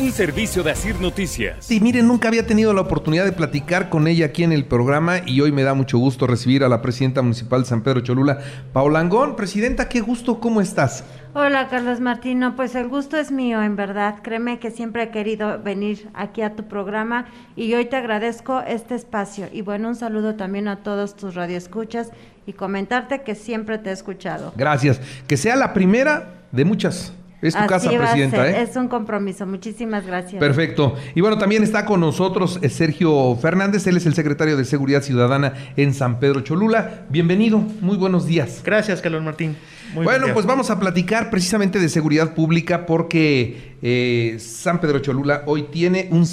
Un servicio de Asir Noticias. Sí, miren, nunca había tenido la oportunidad de platicar con ella aquí en el programa y hoy me da mucho gusto recibir a la presidenta municipal de San Pedro Cholula, Paula Angón. Presidenta, qué gusto, ¿cómo estás? Hola Carlos Martino, pues el gusto es mío en verdad. Créeme que siempre he querido venir aquí a tu programa y hoy te agradezco este espacio. Y bueno, un saludo también a todos tus radioescuchas y comentarte que siempre te he escuchado. Gracias. Que sea la primera de muchas. Es tu casa, presidenta. ¿eh? Es un compromiso. Muchísimas gracias. Perfecto. Y bueno, también está con nosotros eh, Sergio Fernández. Él es el secretario de Seguridad Ciudadana en San Pedro Cholula. Bienvenido. Muy buenos días. Gracias, Carlos Martín. bueno, pues vamos a platicar precisamente de seguridad pública porque eh, San Pedro Cholula hoy tiene un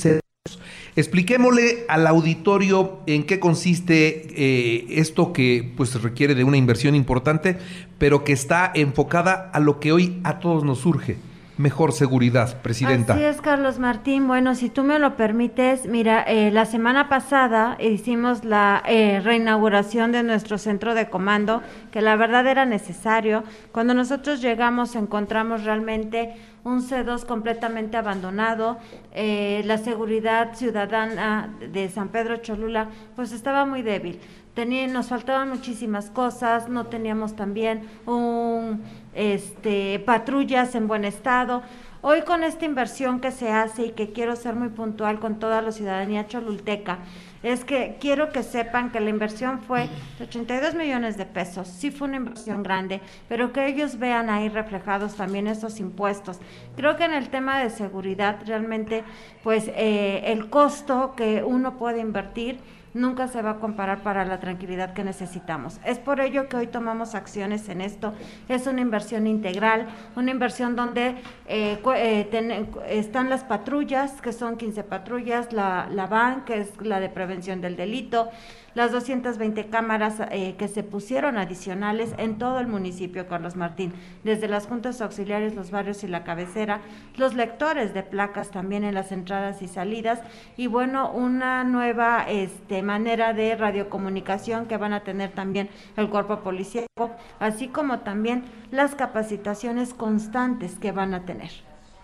Expliquémosle al auditorio en qué consiste eh, esto que pues requiere de una inversión importante, pero que está enfocada a lo que hoy a todos nos surge. Mejor seguridad, Presidenta. Así es, Carlos Martín. Bueno, si tú me lo permites, mira, eh, la semana pasada hicimos la eh, reinauguración de nuestro centro de comando, que la verdad era necesario. Cuando nosotros llegamos encontramos realmente un C2 completamente abandonado, eh, la seguridad ciudadana de San Pedro Cholula pues estaba muy débil. Tenía, nos faltaban muchísimas cosas, no teníamos también un, este, patrullas en buen estado. Hoy con esta inversión que se hace y que quiero ser muy puntual con toda la ciudadanía cholulteca, es que quiero que sepan que la inversión fue de 82 millones de pesos, sí fue una inversión grande, pero que ellos vean ahí reflejados también esos impuestos. Creo que en el tema de seguridad realmente, pues eh, el costo que uno puede invertir, nunca se va a comparar para la tranquilidad que necesitamos. Es por ello que hoy tomamos acciones en esto. Es una inversión integral, una inversión donde eh, eh, están las patrullas, que son 15 patrullas, la, la VAN, que es la de prevención del delito, las 220 cámaras eh, que se pusieron adicionales en todo el municipio, Carlos Martín, desde las juntas auxiliares, los barrios y la cabecera, los lectores de placas también en las entradas y salidas, y bueno, una nueva este, manera de radiocomunicación que van a tener también el cuerpo policíaco, así como también las capacitaciones constantes que van a tener.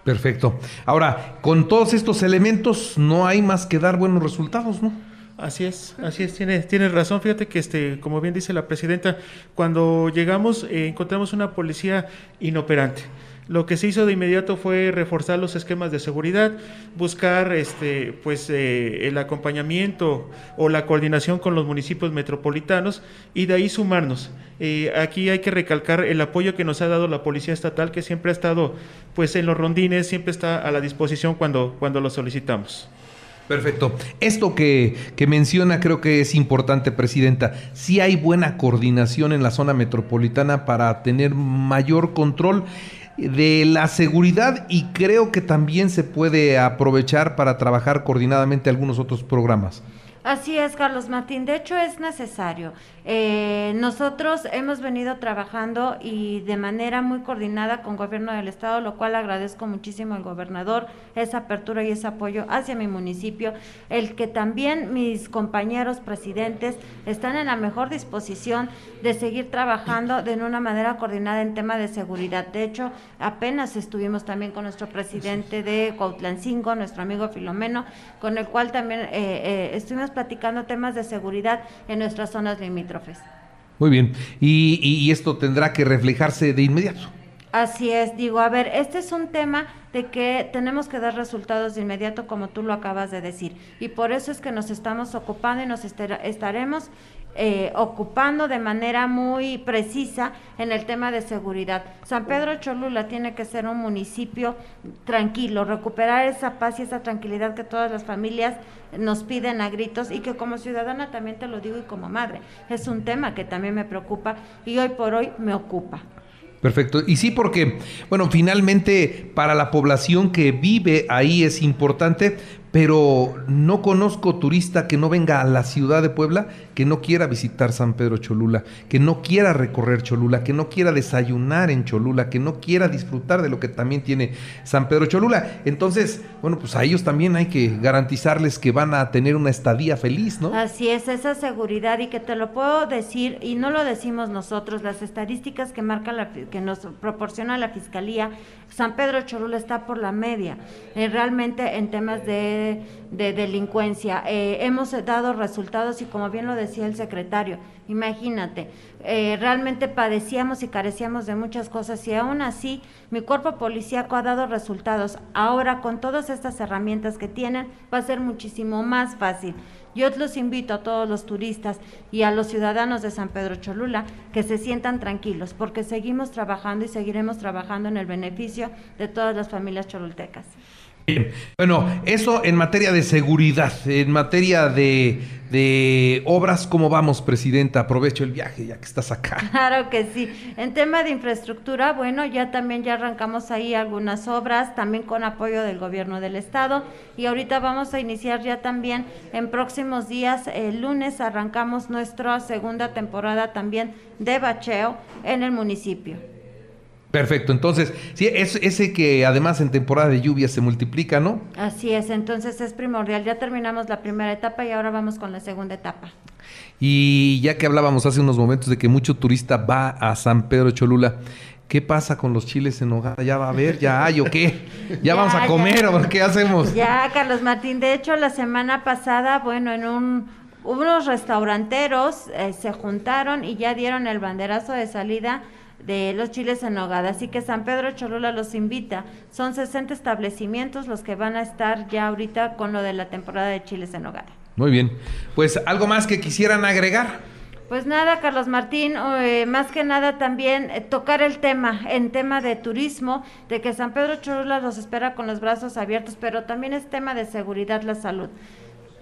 Perfecto. Ahora, con todos estos elementos no hay más que dar buenos resultados, ¿no? Así es, así es, tienes, tiene razón. Fíjate que, este, como bien dice la presidenta, cuando llegamos eh, encontramos una policía inoperante. Lo que se hizo de inmediato fue reforzar los esquemas de seguridad, buscar este, pues, eh, el acompañamiento o la coordinación con los municipios metropolitanos y de ahí sumarnos. Eh, aquí hay que recalcar el apoyo que nos ha dado la Policía Estatal, que siempre ha estado pues, en los rondines, siempre está a la disposición cuando, cuando lo solicitamos. Perfecto. Esto que, menciona creo que es importante, Presidenta. Si hay buena coordinación en la zona metropolitana para tener mayor control de la seguridad y creo que también se puede aprovechar para trabajar coordinadamente algunos otros programas. Así es, Carlos Martín. De hecho, es necesario. Eh, nosotros hemos venido trabajando y de manera muy coordinada con gobierno del estado, lo cual agradezco muchísimo al gobernador esa apertura y ese apoyo hacia mi municipio, el que también mis compañeros presidentes están en la mejor disposición de seguir trabajando de una manera coordinada en tema de seguridad. De hecho, apenas estuvimos también con nuestro presidente de Cuautlancingo, nuestro amigo Filomeno, con el cual también eh, eh, estuvimos platicando temas de seguridad en nuestras zonas limítrofes. Muy bien. Y, esto tendrá que reflejarse de inmediato. Así es, digo, a ver, este es un tema de que tenemos que dar resultados de inmediato, como tú lo acabas de decir. Y por eso es que nos estamos ocupando y nos estaremos eh, ocupando de manera muy precisa en el tema de seguridad. San Pedro Cholula tiene que ser un municipio tranquilo, recuperar esa paz y esa tranquilidad que todas las familias nos piden a gritos y que como ciudadana también te lo digo y como madre, es un tema que también me preocupa y hoy por hoy me ocupa. Perfecto. Y sí, porque, bueno, finalmente para la población que vive ahí es importante, pero no conozco turista que no venga a la ciudad de Puebla que no quiera visitar San Pedro Cholula, que no quiera recorrer Cholula, que no quiera desayunar en Cholula, que no quiera disfrutar de lo que también tiene San Pedro Cholula. Entonces, bueno, pues a ellos también hay que garantizarles que van a tener una estadía feliz, ¿no? Así es, esa seguridad y que te lo puedo decir y no lo decimos nosotros, las estadísticas que marca la, que nos proporciona la fiscalía, San Pedro Cholula está por la media, eh, realmente en temas de, delincuencia. Eh, hemos dado resultados y como bien lo decía el secretario, imagínate, eh, realmente padecíamos y carecíamos de muchas cosas y aún así mi cuerpo policíaco ha dado resultados. Ahora con todas estas herramientas que tienen va a ser muchísimo más fácil. Yo los invito a todos los turistas y a los ciudadanos de San Pedro Cholula que se sientan tranquilos porque seguimos trabajando y seguiremos trabajando en el beneficio de todas las familias cholultecas. Bien. Bueno, eso en materia de seguridad, en materia de, de, obras, ¿cómo vamos, Presidenta? Aprovecho el viaje ya que estás acá. Claro que sí. En tema de infraestructura, bueno, ya también ya arrancamos ahí algunas obras, también con apoyo del gobierno del estado. Y ahorita vamos a iniciar ya también en próximos días, el lunes arrancamos nuestra segunda temporada también de bacheo en el municipio. Perfecto, entonces, sí, es ese que además en temporada de lluvia se multiplica, ¿no? Así es, entonces es primordial. Ya terminamos la primera etapa y ahora vamos con la segunda etapa. Y ya que hablábamos hace unos momentos de que mucho turista va a San Pedro Cholula, ¿qué pasa con los chiles en hogar? ¿Ya va a haber? ¿Ya hay o qué? ¿Ya, vamos a comer o qué hacemos? Ya, Carlos Martín. De hecho, la semana pasada, bueno, en un unos restauranteros eh, se juntaron y ya dieron el banderazo de salida de los chiles en nogada. Así que San Pedro Cholula los invita. Son 60 establecimientos los que van a estar ya ahorita con lo de la temporada de chiles en nogada. Muy bien. Pues algo más que quisieran agregar. Pues nada, Carlos Martín, eh, más que nada también eh, tocar el tema, en tema de turismo, de que San Pedro Cholula los espera con los brazos abiertos, pero también es tema de seguridad, la salud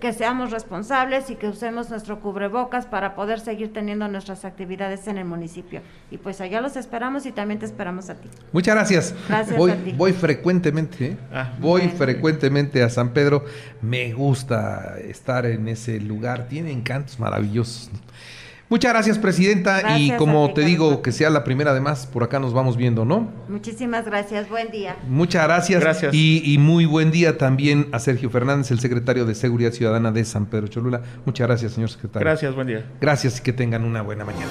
que seamos responsables y que usemos nuestro cubrebocas para poder seguir teniendo nuestras actividades en el municipio. Y pues allá los esperamos y también te esperamos a ti. Muchas gracias. Gracias voy, a ti. Voy frecuentemente, ¿eh? ah, voy frecuentemente a San Pedro. Me gusta estar en ese lugar. Tiene encantos maravillosos. Muchas gracias, Presidenta. y como te digo, que sea la primera, además, por acá nos vamos viendo, ¿no? Muchísimas gracias. Buen día. Muchas gracias. Gracias. Y, muy buen día también a Sergio Fernández, el secretario de Seguridad Ciudadana de San Pedro Cholula. Muchas gracias, señor secretario. Gracias, buen día. Gracias y que tengan una buena mañana.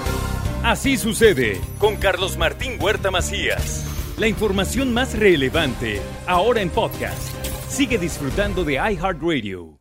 Así sucede con Carlos Martín Huerta Macías. La información más relevante, ahora en podcast. Sigue disfrutando de iHeartRadio.